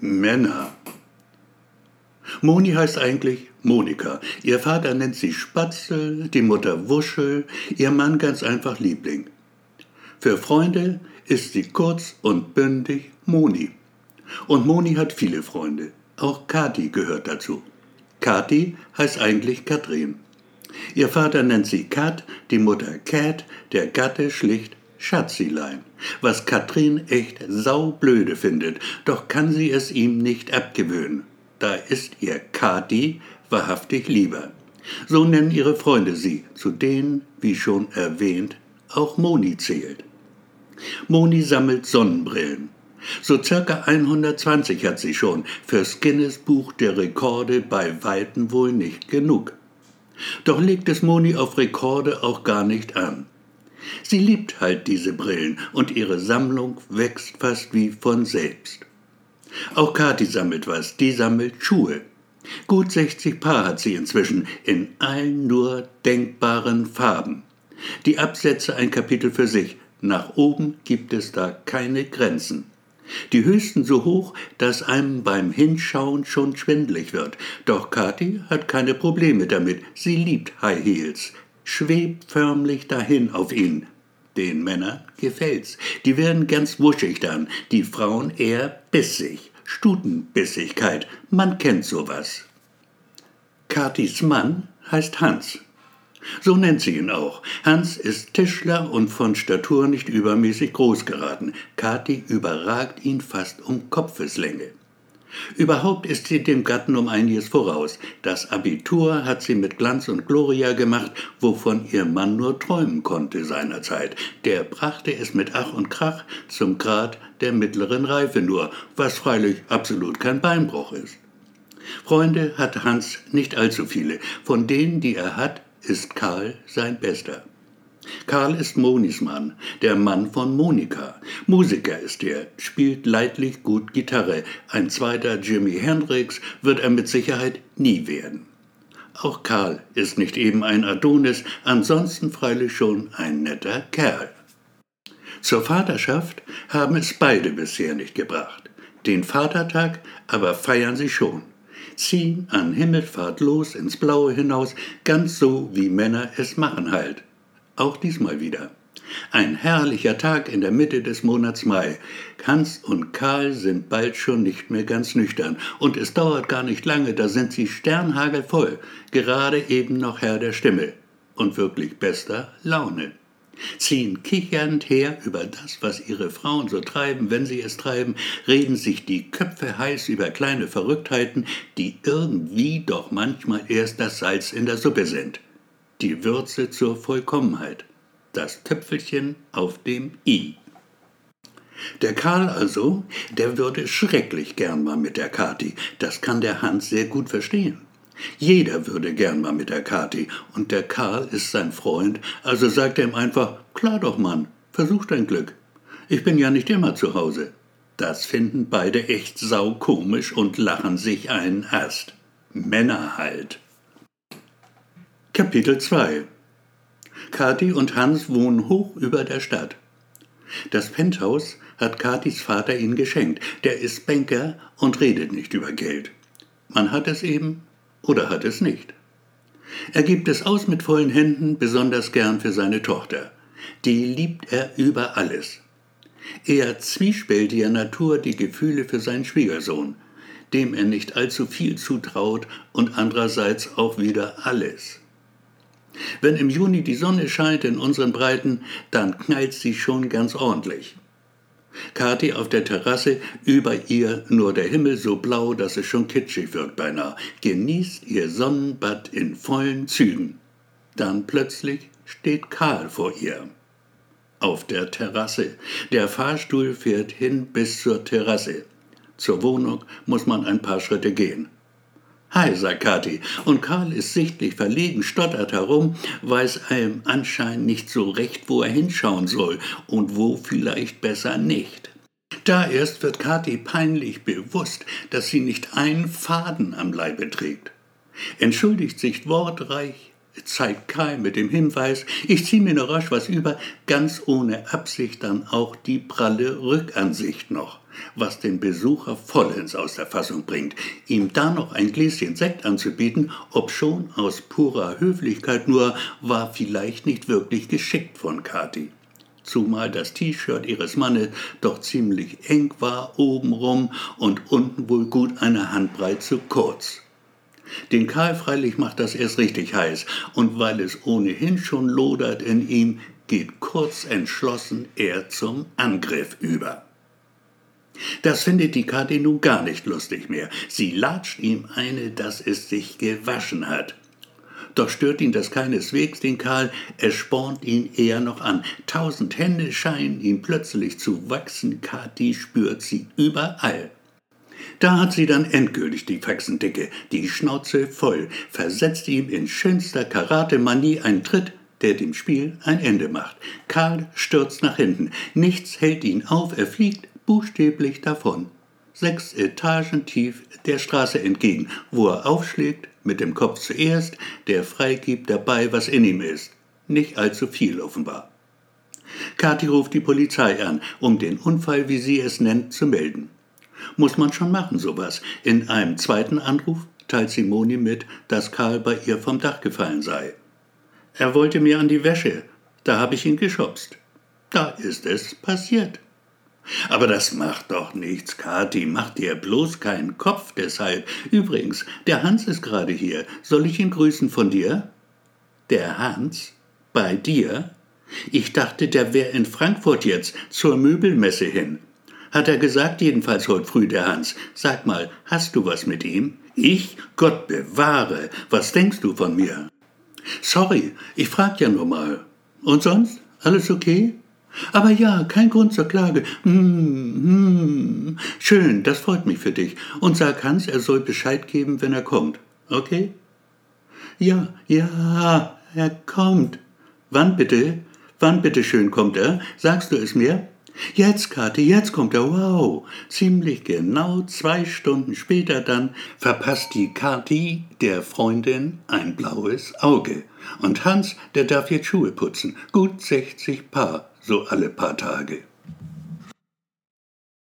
Männer. Moni heißt eigentlich Monika. Ihr Vater nennt sie Spatzel, die Mutter Wuschel, ihr Mann ganz einfach Liebling. Für Freunde ist sie kurz und bündig Moni. Und Moni hat viele Freunde. Auch Kati gehört dazu. Kati heißt eigentlich Katrin. Ihr Vater nennt sie Kat, die Mutter Cat, der Gatte schlicht Schatzilein, was Katrin echt saublöde findet, doch kann sie es ihm nicht abgewöhnen. Da ist ihr Kati wahrhaftig lieber. So nennen ihre Freunde sie, zu denen, wie schon erwähnt, auch Moni zählt. Moni sammelt Sonnenbrillen. So circa 120 hat sie schon, fürs Guinness Buch der Rekorde bei Weitem wohl nicht genug. Doch legt es Moni auf Rekorde auch gar nicht an. Sie liebt halt diese Brillen und ihre Sammlung wächst fast wie von selbst. Auch Kathi sammelt was, die sammelt Schuhe. Gut 60 Paar hat sie inzwischen, in allen nur denkbaren Farben. Die Absätze ein Kapitel für sich, nach oben gibt es da keine Grenzen. Die höchsten so hoch, dass einem beim Hinschauen schon schwindlig wird. Doch Kathi hat keine Probleme damit. Sie liebt High Heels schwebt förmlich dahin auf ihn. Den Männern gefällt's. Die werden ganz wuschig dann, die Frauen eher bissig. Stutenbissigkeit, man kennt sowas. Katis Mann heißt Hans. So nennt sie ihn auch. Hans ist Tischler und von Statur nicht übermäßig groß geraten. Kathi überragt ihn fast um Kopfeslänge. Überhaupt ist sie dem Gatten um einiges voraus. Das Abitur hat sie mit Glanz und Gloria gemacht, wovon ihr Mann nur träumen konnte seinerzeit. Der brachte es mit Ach und Krach zum Grad der mittleren Reife nur, was freilich absolut kein Beinbruch ist. Freunde hat Hans nicht allzu viele. Von denen, die er hat, ist Karl sein bester. Karl ist Monis Mann, der Mann von Monika. Musiker ist er, spielt leidlich gut Gitarre. Ein zweiter Jimi Hendrix wird er mit Sicherheit nie werden. Auch Karl ist nicht eben ein Adonis, ansonsten freilich schon ein netter Kerl. Zur Vaterschaft haben es beide bisher nicht gebracht. Den Vatertag aber feiern sie schon. Ziehen an Himmelfahrt los ins Blaue hinaus, ganz so wie Männer es machen halt. Auch diesmal wieder. Ein herrlicher Tag in der Mitte des Monats Mai. Hans und Karl sind bald schon nicht mehr ganz nüchtern. Und es dauert gar nicht lange, da sind sie sternhagelvoll, gerade eben noch Herr der Stimme und wirklich bester Laune. Ziehen kichernd her über das, was ihre Frauen so treiben, wenn sie es treiben, reden sich die Köpfe heiß über kleine Verrücktheiten, die irgendwie doch manchmal erst das Salz in der Suppe sind die Würze zur Vollkommenheit, das Töpfelchen auf dem i. Der Karl also, der würde schrecklich gern mal mit der Kati, das kann der Hans sehr gut verstehen. Jeder würde gern mal mit der Kati, und der Karl ist sein Freund, also sagt er ihm einfach, klar doch Mann, versuch dein Glück. Ich bin ja nicht immer zu Hause. Das finden beide echt saukomisch und lachen sich einen Ast. Männer halt. Kapitel 2 Kathi und Hans wohnen hoch über der Stadt. Das Penthouse hat Kathis Vater ihnen geschenkt. Der ist Banker und redet nicht über Geld. Man hat es eben oder hat es nicht. Er gibt es aus mit vollen Händen, besonders gern für seine Tochter. Die liebt er über alles. Er zwiespältiger Natur die Gefühle für seinen Schwiegersohn, dem er nicht allzu viel zutraut und andererseits auch wieder alles. Wenn im Juni die Sonne scheint in unseren Breiten, dann knallt sie schon ganz ordentlich. Kathi auf der Terrasse, über ihr nur der Himmel so blau, dass es schon kitschig wirkt beinahe, genießt ihr Sonnenbad in vollen Zügen. Dann plötzlich steht Karl vor ihr. Auf der Terrasse. Der Fahrstuhl fährt hin bis zur Terrasse. Zur Wohnung muss man ein paar Schritte gehen. Hi, sagt Kathi, und Karl ist sichtlich verlegen, stottert herum, weiß einem anscheinend nicht so recht, wo er hinschauen soll und wo vielleicht besser nicht. Da erst wird Kathi peinlich bewusst, dass sie nicht einen Faden am Leibe trägt. Entschuldigt sich wortreich, zeigt Karl mit dem Hinweis, ich zieh mir noch rasch was über, ganz ohne Absicht dann auch die pralle Rückansicht noch, was den Besucher vollends aus der Fassung bringt, ihm da noch ein Gläschen Sekt anzubieten, obschon aus purer Höflichkeit nur, war vielleicht nicht wirklich geschickt von Kathi zumal das T-Shirt ihres Mannes doch ziemlich eng war obenrum und unten wohl gut eine Handbreit zu kurz. Den Karl freilich macht das erst richtig heiß, und weil es ohnehin schon lodert in ihm, geht kurz entschlossen er zum Angriff über. Das findet die Kathi nun gar nicht lustig mehr. Sie latscht ihm eine, dass es sich gewaschen hat. Doch stört ihn das keineswegs, den Karl, es spornt ihn eher noch an. Tausend Hände scheinen ihm plötzlich zu wachsen, Kathi spürt sie überall. Da hat sie dann endgültig die Faxendicke, die Schnauze voll, versetzt ihm in schönster Karatemanie einen Tritt, der dem Spiel ein Ende macht. Karl stürzt nach hinten. Nichts hält ihn auf, er fliegt buchstäblich davon. Sechs Etagen tief der Straße entgegen, wo er aufschlägt, mit dem Kopf zuerst, der freigibt dabei, was in ihm ist. Nicht allzu viel offenbar. Kathi ruft die Polizei an, um den Unfall, wie sie es nennt, zu melden. Muss man schon machen, sowas. In einem zweiten Anruf teilt Simoni mit, dass Karl bei ihr vom Dach gefallen sei. Er wollte mir an die Wäsche. Da habe ich ihn geschubst. Da ist es passiert. Aber das macht doch nichts, Kathi. Mach dir bloß keinen Kopf deshalb. Übrigens, der Hans ist gerade hier. Soll ich ihn grüßen von dir? Der Hans? Bei dir? Ich dachte, der wär in Frankfurt jetzt zur Möbelmesse hin. Hat er gesagt, jedenfalls heute früh der Hans. Sag mal, hast du was mit ihm? Ich? Gott bewahre. Was denkst du von mir? Sorry, ich frag ja nur mal. Und sonst? Alles okay? Aber ja, kein Grund zur Klage. Hm, hm. Schön, das freut mich für dich. Und sag Hans, er soll Bescheid geben, wenn er kommt. Okay? Ja, ja, er kommt. Wann bitte? Wann bitte schön kommt er? Sagst du es mir? Jetzt, Kathi, jetzt kommt er, wow. Ziemlich genau zwei Stunden später dann verpasst die Kathi der Freundin ein blaues Auge. Und Hans, der darf jetzt Schuhe putzen. Gut 60 Paar, so alle paar Tage.